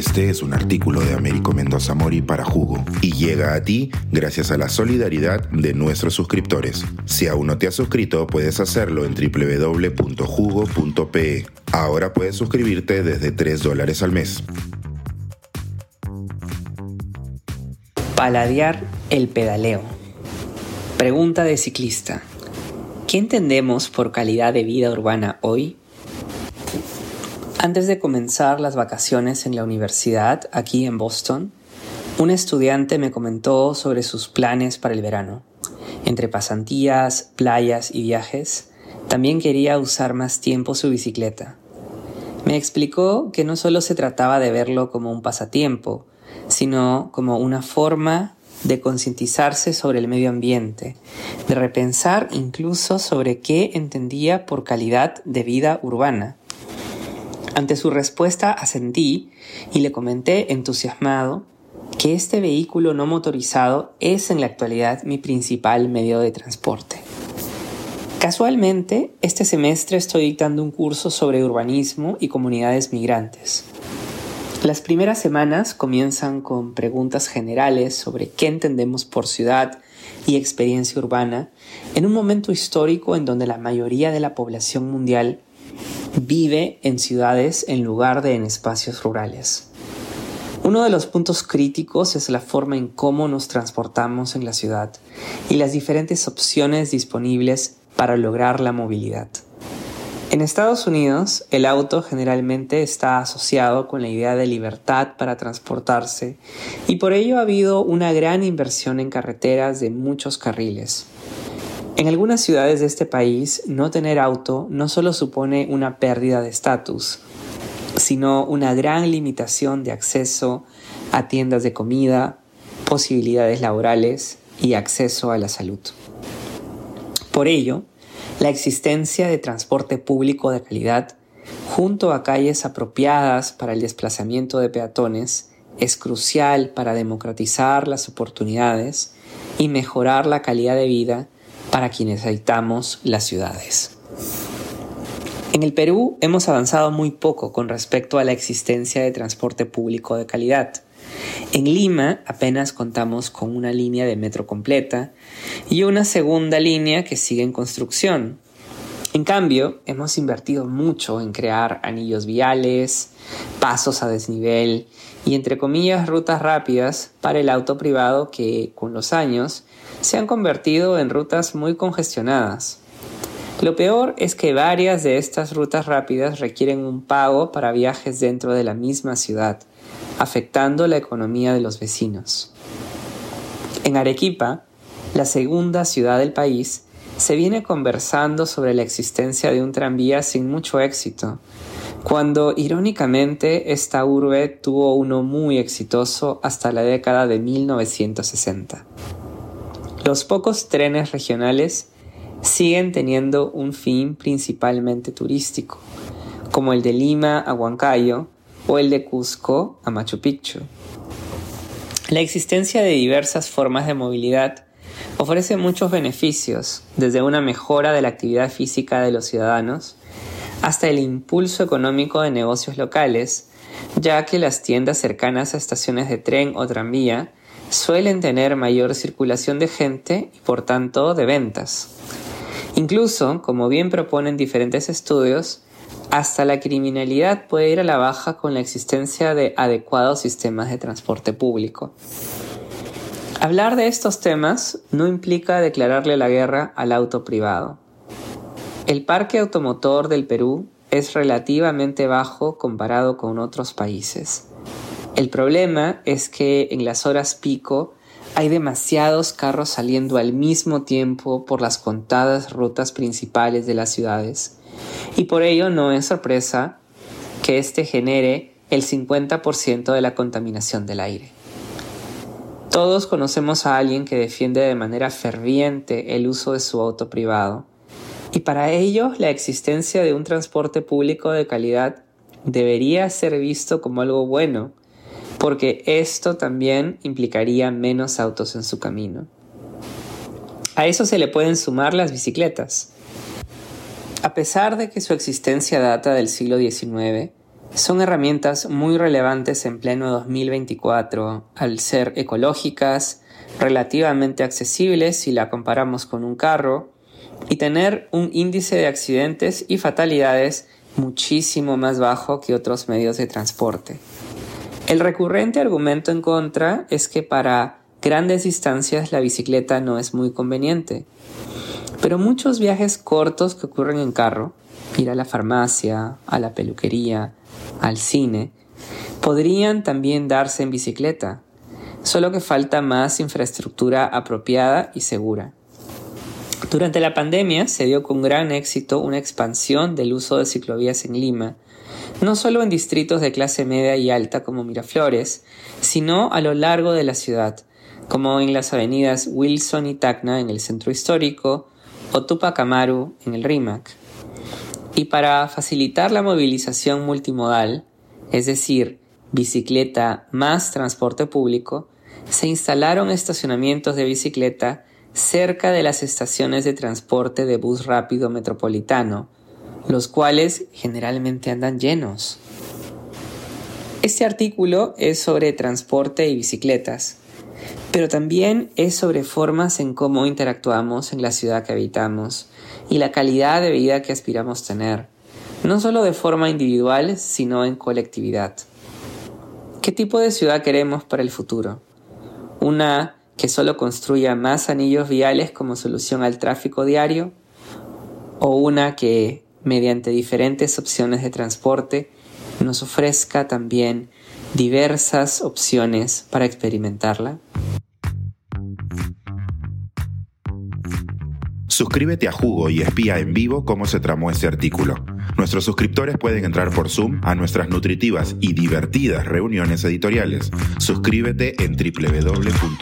Este es un artículo de Américo Mendoza Mori para Jugo y llega a ti gracias a la solidaridad de nuestros suscriptores. Si aún no te has suscrito, puedes hacerlo en www.jugo.pe. Ahora puedes suscribirte desde 3 dólares al mes. Paladear el pedaleo. Pregunta de ciclista. ¿Qué entendemos por calidad de vida urbana hoy? Antes de comenzar las vacaciones en la universidad, aquí en Boston, un estudiante me comentó sobre sus planes para el verano. Entre pasantías, playas y viajes, también quería usar más tiempo su bicicleta. Me explicó que no solo se trataba de verlo como un pasatiempo, sino como una forma de concientizarse sobre el medio ambiente, de repensar incluso sobre qué entendía por calidad de vida urbana. Ante su respuesta asentí y le comenté entusiasmado que este vehículo no motorizado es en la actualidad mi principal medio de transporte. Casualmente, este semestre estoy dictando un curso sobre urbanismo y comunidades migrantes. Las primeras semanas comienzan con preguntas generales sobre qué entendemos por ciudad y experiencia urbana en un momento histórico en donde la mayoría de la población mundial vive en ciudades en lugar de en espacios rurales. Uno de los puntos críticos es la forma en cómo nos transportamos en la ciudad y las diferentes opciones disponibles para lograr la movilidad. En Estados Unidos, el auto generalmente está asociado con la idea de libertad para transportarse y por ello ha habido una gran inversión en carreteras de muchos carriles. En algunas ciudades de este país, no tener auto no solo supone una pérdida de estatus, sino una gran limitación de acceso a tiendas de comida, posibilidades laborales y acceso a la salud. Por ello, la existencia de transporte público de calidad junto a calles apropiadas para el desplazamiento de peatones es crucial para democratizar las oportunidades y mejorar la calidad de vida para quienes habitamos las ciudades. En el Perú hemos avanzado muy poco con respecto a la existencia de transporte público de calidad. En Lima apenas contamos con una línea de metro completa y una segunda línea que sigue en construcción. En cambio, hemos invertido mucho en crear anillos viales, pasos a desnivel y entre comillas rutas rápidas para el auto privado que con los años se han convertido en rutas muy congestionadas. Lo peor es que varias de estas rutas rápidas requieren un pago para viajes dentro de la misma ciudad, afectando la economía de los vecinos. En Arequipa, la segunda ciudad del país, se viene conversando sobre la existencia de un tranvía sin mucho éxito, cuando irónicamente esta urbe tuvo uno muy exitoso hasta la década de 1960. Los pocos trenes regionales siguen teniendo un fin principalmente turístico, como el de Lima a Huancayo o el de Cusco a Machu Picchu. La existencia de diversas formas de movilidad ofrece muchos beneficios, desde una mejora de la actividad física de los ciudadanos hasta el impulso económico de negocios locales, ya que las tiendas cercanas a estaciones de tren o tranvía suelen tener mayor circulación de gente y por tanto de ventas. Incluso, como bien proponen diferentes estudios, hasta la criminalidad puede ir a la baja con la existencia de adecuados sistemas de transporte público. Hablar de estos temas no implica declararle la guerra al auto privado. El parque automotor del Perú es relativamente bajo comparado con otros países. El problema es que en las horas pico hay demasiados carros saliendo al mismo tiempo por las contadas rutas principales de las ciudades y por ello no es sorpresa que este genere el 50% de la contaminación del aire. Todos conocemos a alguien que defiende de manera ferviente el uso de su auto privado y para ello la existencia de un transporte público de calidad debería ser visto como algo bueno porque esto también implicaría menos autos en su camino. A eso se le pueden sumar las bicicletas. A pesar de que su existencia data del siglo XIX, son herramientas muy relevantes en pleno 2024 al ser ecológicas, relativamente accesibles si la comparamos con un carro y tener un índice de accidentes y fatalidades muchísimo más bajo que otros medios de transporte. El recurrente argumento en contra es que para grandes distancias la bicicleta no es muy conveniente, pero muchos viajes cortos que ocurren en carro, ir a la farmacia, a la peluquería, al cine, podrían también darse en bicicleta, solo que falta más infraestructura apropiada y segura. Durante la pandemia se dio con gran éxito una expansión del uso de ciclovías en Lima, no solo en distritos de clase media y alta como Miraflores, sino a lo largo de la ciudad, como en las avenidas Wilson y Tacna en el centro histórico o Tupac Amaru en el RIMAC. Y para facilitar la movilización multimodal, es decir, bicicleta más transporte público, se instalaron estacionamientos de bicicleta cerca de las estaciones de transporte de bus rápido metropolitano, los cuales generalmente andan llenos. Este artículo es sobre transporte y bicicletas, pero también es sobre formas en cómo interactuamos en la ciudad que habitamos y la calidad de vida que aspiramos tener, no solo de forma individual, sino en colectividad. ¿Qué tipo de ciudad queremos para el futuro? ¿Una que solo construya más anillos viales como solución al tráfico diario? ¿O una que, mediante diferentes opciones de transporte, nos ofrezca también diversas opciones para experimentarla? Suscríbete a Jugo y espía en vivo cómo se tramó este artículo. Nuestros suscriptores pueden entrar por Zoom a nuestras nutritivas y divertidas reuniones editoriales. Suscríbete en www.jugo.pe.